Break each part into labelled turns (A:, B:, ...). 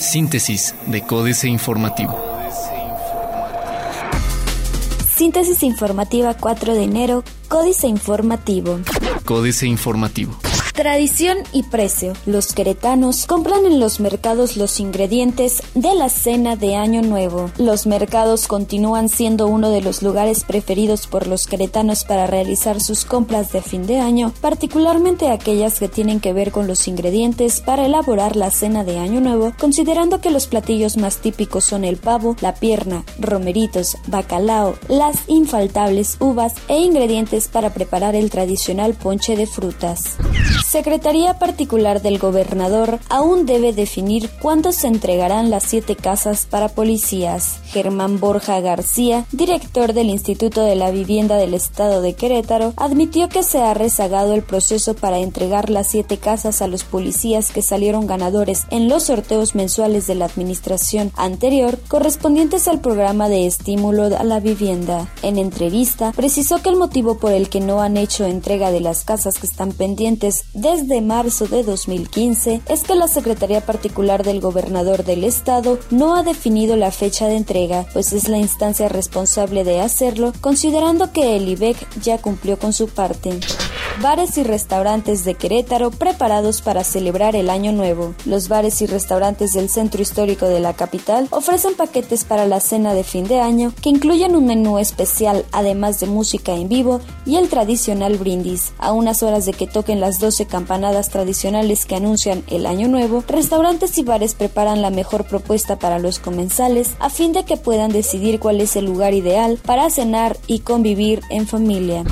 A: Síntesis de Códice Informativo.
B: Síntesis informativa 4 de enero, Códice Informativo.
A: Códice Informativo.
B: Tradición y precio. Los queretanos compran en los mercados los ingredientes de la cena de Año Nuevo. Los mercados continúan siendo uno de los lugares preferidos por los queretanos para realizar sus compras de fin de año, particularmente aquellas que tienen que ver con los ingredientes para elaborar la cena de Año Nuevo, considerando que los platillos más típicos son el pavo, la pierna, romeritos, bacalao, las infaltables uvas e ingredientes para preparar el tradicional ponche de frutas. Secretaría Particular del Gobernador aún debe definir cuándo se entregarán las siete casas para policías. Germán Borja García, director del Instituto de la Vivienda del Estado de Querétaro, admitió que se ha rezagado el proceso para entregar las siete casas a los policías que salieron ganadores en los sorteos mensuales de la administración anterior correspondientes al programa de estímulo a la vivienda. En entrevista, precisó que el motivo por el que no han hecho entrega de las casas que están pendientes desde marzo de 2015 es que la Secretaría Particular del Gobernador del Estado no ha definido la fecha de entrega, pues es la instancia responsable de hacerlo, considerando que el IBEC ya cumplió con su parte bares y restaurantes de Querétaro preparados para celebrar el Año Nuevo. Los bares y restaurantes del centro histórico de la capital ofrecen paquetes para la cena de fin de año que incluyen un menú especial además de música en vivo y el tradicional brindis. A unas horas de que toquen las 12 campanadas tradicionales que anuncian el Año Nuevo, restaurantes y bares preparan la mejor propuesta para los comensales a fin de que puedan decidir cuál es el lugar ideal para cenar y convivir en familia.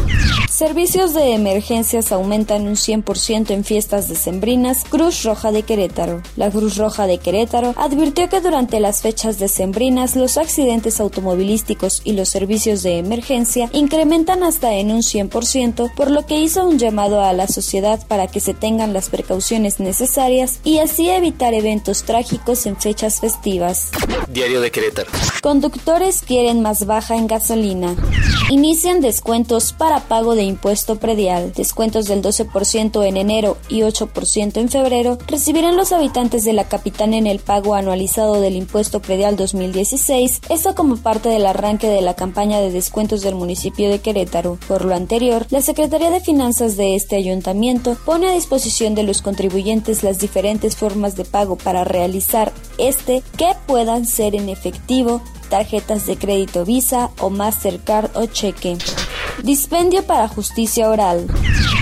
B: Servicios de emergencias aumentan un 100% en fiestas decembrinas. Cruz Roja de Querétaro. La Cruz Roja de Querétaro advirtió que durante las fechas decembrinas los accidentes automovilísticos y los servicios de emergencia incrementan hasta en un 100%, por lo que hizo un llamado a la sociedad para que se tengan las precauciones necesarias y así evitar eventos trágicos en fechas festivas.
A: Diario de Querétaro.
B: Conductores quieren más baja en gasolina. Inician descuentos para pago de impuesto predial, descuentos del 12% en enero y 8% en febrero, recibirán los habitantes de la capital en el pago anualizado del impuesto predial 2016, esto como parte del arranque de la campaña de descuentos del municipio de Querétaro. Por lo anterior, la Secretaría de Finanzas de este ayuntamiento pone a disposición de los contribuyentes las diferentes formas de pago para realizar este que puedan ser en efectivo, tarjetas de crédito Visa o Mastercard o cheque. Dispendio para justicia oral.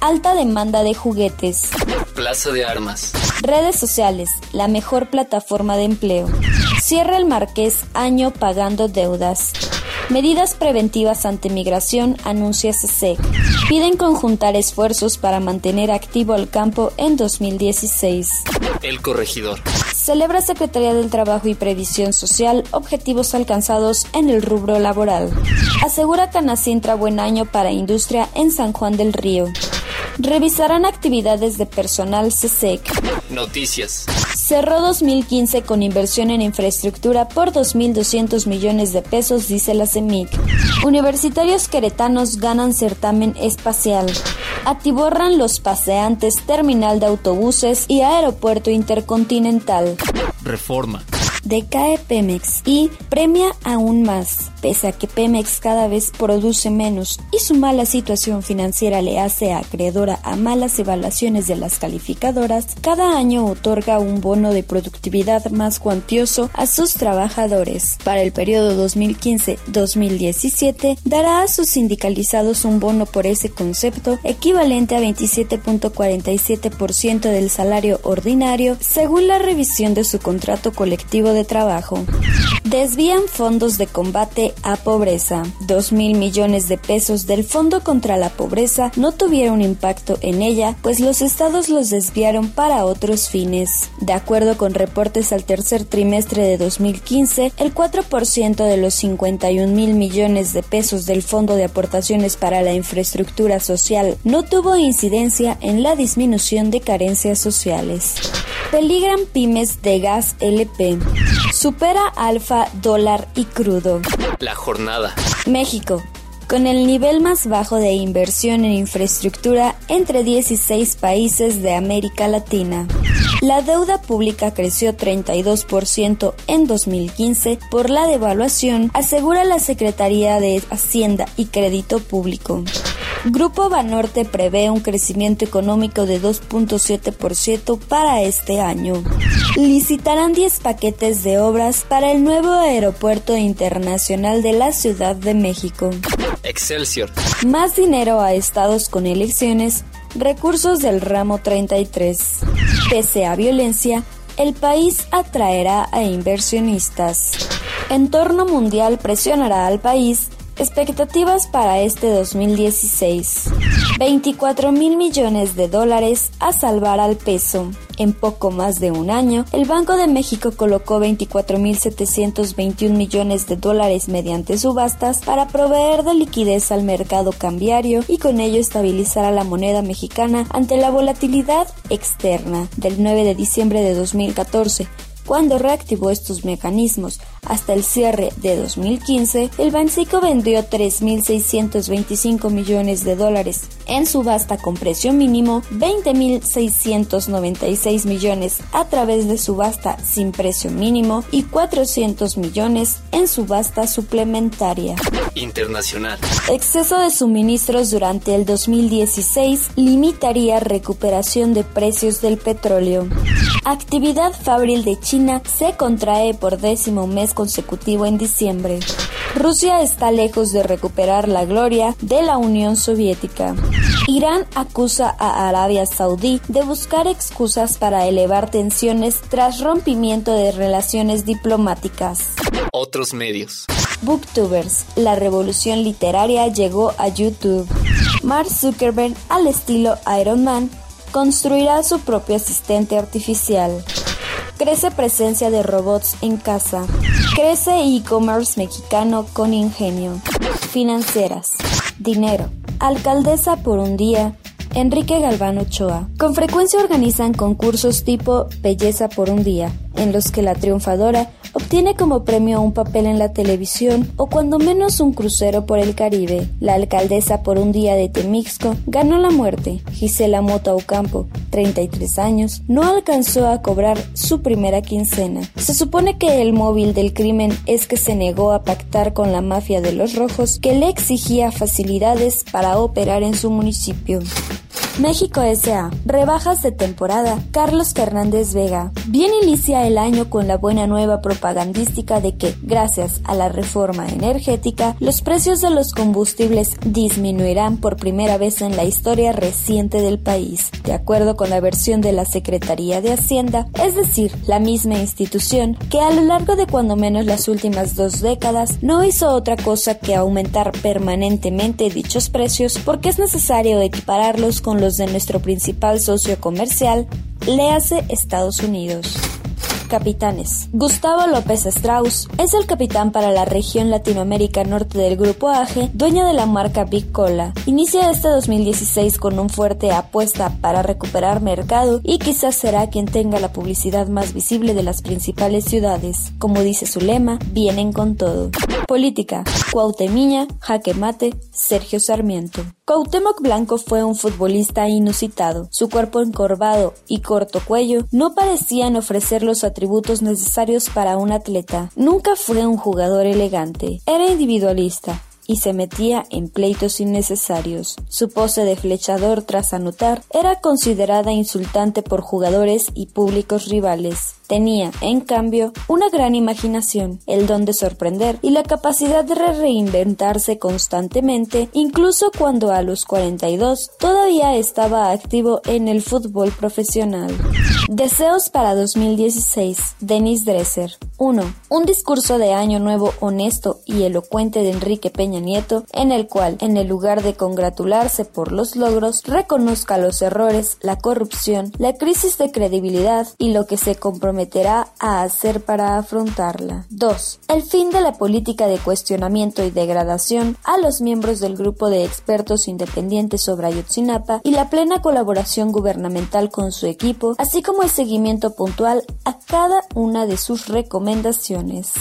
B: Alta demanda de juguetes.
A: Plaza de Armas.
B: Redes sociales, la mejor plataforma de empleo. Cierra el Marqués año pagando deudas. Medidas preventivas ante migración, anuncia CSEC. Piden conjuntar esfuerzos para mantener activo el campo en 2016.
A: El corregidor.
B: Celebra Secretaría del Trabajo y Previsión Social objetivos alcanzados en el rubro laboral. Asegura Canacintra buen año para industria en San Juan del Río. Revisarán actividades de personal CSEC.
A: Noticias.
B: Cerró 2015 con inversión en infraestructura por 2.200 millones de pesos, dice la CEMIC. Universitarios queretanos ganan certamen espacial. Atiborran los paseantes, terminal de autobuses y aeropuerto intercontinental.
A: Reforma.
B: Decae Pemex y premia aún más. Pese a que Pemex cada vez produce menos y su mala situación financiera le hace acreedora a malas evaluaciones de las calificadoras, cada año otorga un bono de productividad más cuantioso a sus trabajadores. Para el periodo 2015-2017, dará a sus sindicalizados un bono por ese concepto equivalente a 27.47% del salario ordinario, según la revisión de su contrato colectivo de trabajo. Desvían fondos de combate a pobreza. Dos mil millones de pesos del Fondo contra la Pobreza no tuvieron impacto en ella, pues los estados los desviaron para otros fines. De acuerdo con reportes al tercer trimestre de 2015, el 4% de los 51 mil millones de pesos del Fondo de Aportaciones para la Infraestructura Social no tuvo incidencia en la disminución de carencias sociales. Peligran pymes de gas LP. Supera alfa, dólar y crudo.
A: La jornada.
B: México. con el nivel más bajo de inversión en infraestructura entre 16 países de América Latina. La deuda pública creció 32% en 2015 por la devaluación, asegura la Secretaría de Hacienda y Crédito Público. Grupo Banorte prevé un crecimiento económico de 2.7% para este año. Licitarán 10 paquetes de obras para el nuevo aeropuerto internacional de la Ciudad de México.
A: Excelsior.
B: Más dinero a estados con elecciones, recursos del ramo 33. Pese a violencia, el país atraerá a inversionistas. Entorno mundial presionará al país Expectativas para este 2016. 24 mil millones de dólares a salvar al peso. En poco más de un año, el Banco de México colocó 24.721 millones de dólares mediante subastas para proveer de liquidez al mercado cambiario y con ello estabilizar a la moneda mexicana ante la volatilidad externa. Del 9 de diciembre de 2014 cuando reactivó estos mecanismos hasta el cierre de 2015, el Banxico vendió 3.625 millones de dólares en subasta con precio mínimo, 20.696 millones a través de subasta sin precio mínimo y 400 millones en subasta suplementaria.
A: Internacional.
B: Exceso de suministros durante el 2016 limitaría recuperación de precios del petróleo. Actividad fabril de China se contrae por décimo mes consecutivo en diciembre. Rusia está lejos de recuperar la gloria de la Unión Soviética. Irán acusa a Arabia Saudí de buscar excusas para elevar tensiones tras rompimiento de relaciones diplomáticas.
A: Otros medios.
B: Booktubers, la revolución literaria llegó a YouTube. Mark Zuckerberg, al estilo Iron Man, construirá su propio asistente artificial. Crece presencia de robots en casa. Crece e-commerce mexicano con ingenio. Financieras. Dinero. Alcaldesa por un día. Enrique Galván Ochoa. Con frecuencia organizan concursos tipo Belleza por un día, en los que la triunfadora obtiene como premio un papel en la televisión o cuando menos un crucero por el Caribe. La alcaldesa por un día de Temixco ganó la muerte. Gisela Mota Ocampo, 33 años, no alcanzó a cobrar su primera quincena. Se supone que el móvil del crimen es que se negó a pactar con la mafia de los rojos que le exigía facilidades para operar en su municipio. México S.A. Rebajas de temporada. Carlos Fernández Vega. Bien inicia el año con la buena nueva propagandística de que, gracias a la reforma energética, los precios de los combustibles disminuirán por primera vez en la historia reciente del país, de acuerdo con la versión de la Secretaría de Hacienda, es decir, la misma institución que a lo largo de cuando menos las últimas dos décadas no hizo otra cosa que aumentar permanentemente dichos precios porque es necesario equipararlos con los de nuestro principal socio comercial, le hace Estados Unidos. Capitanes. Gustavo López Strauss es el capitán para la región Latinoamérica Norte del Grupo AGE, dueño de la marca Big Cola. Inicia este 2016 con un fuerte apuesta para recuperar mercado y quizás será quien tenga la publicidad más visible de las principales ciudades. Como dice su lema, vienen con todo. Política. Cuauhtemiña, Jaque Mate, Sergio Sarmiento. Cuauhtémoc Blanco fue un futbolista inusitado. Su cuerpo encorvado y corto cuello no parecían ofrecer los atributos necesarios para un atleta. Nunca fue un jugador elegante. Era individualista y se metía en pleitos innecesarios. Su pose de flechador tras anotar era considerada insultante por jugadores y públicos rivales. Tenía, en cambio, una gran imaginación, el don de sorprender y la capacidad de reinventarse constantemente, incluso cuando a los 42 todavía estaba activo en el fútbol profesional. Deseos para 2016. Denis Dresser. 1. Un discurso de año nuevo honesto y elocuente de Enrique Peña Nieto, en el cual, en el lugar de congratularse por los logros, reconozca los errores, la corrupción, la crisis de credibilidad y lo que se a hacer para afrontarla. 2. El fin de la política de cuestionamiento y degradación a los miembros del grupo de expertos independientes sobre Ayotzinapa y la plena colaboración gubernamental con su equipo, así como el seguimiento puntual a cada una de sus recomendaciones.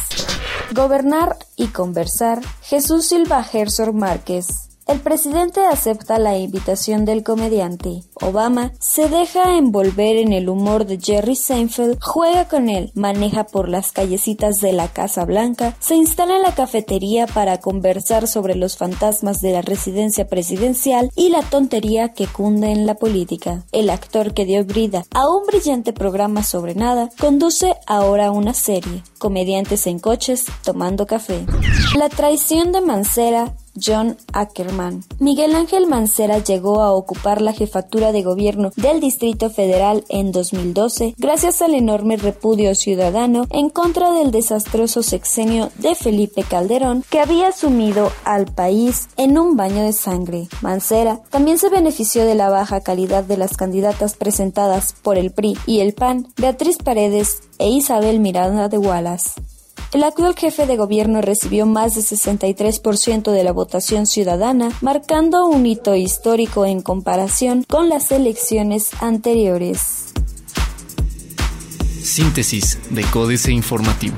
B: Gobernar y conversar. Jesús Silva Herzog Márquez. El presidente acepta la invitación del comediante. Obama se deja envolver en el humor de Jerry Seinfeld, juega con él, maneja por las callecitas de la Casa Blanca, se instala en la cafetería para conversar sobre los fantasmas de la residencia presidencial y la tontería que cunde en la política. El actor que dio vida a un brillante programa sobre nada conduce ahora una serie, Comediantes en coches tomando café. La traición de Mancera John Ackerman. Miguel Ángel Mancera llegó a ocupar la jefatura de gobierno del Distrito Federal en 2012 gracias al enorme repudio ciudadano en contra del desastroso sexenio de Felipe Calderón que había sumido al país en un baño de sangre. Mancera también se benefició de la baja calidad de las candidatas presentadas por el PRI y el PAN, Beatriz Paredes e Isabel Miranda de Wallace. El actual jefe de gobierno recibió más del 63% de la votación ciudadana, marcando un hito histórico en comparación con las elecciones anteriores.
A: Síntesis de Códice Informativo.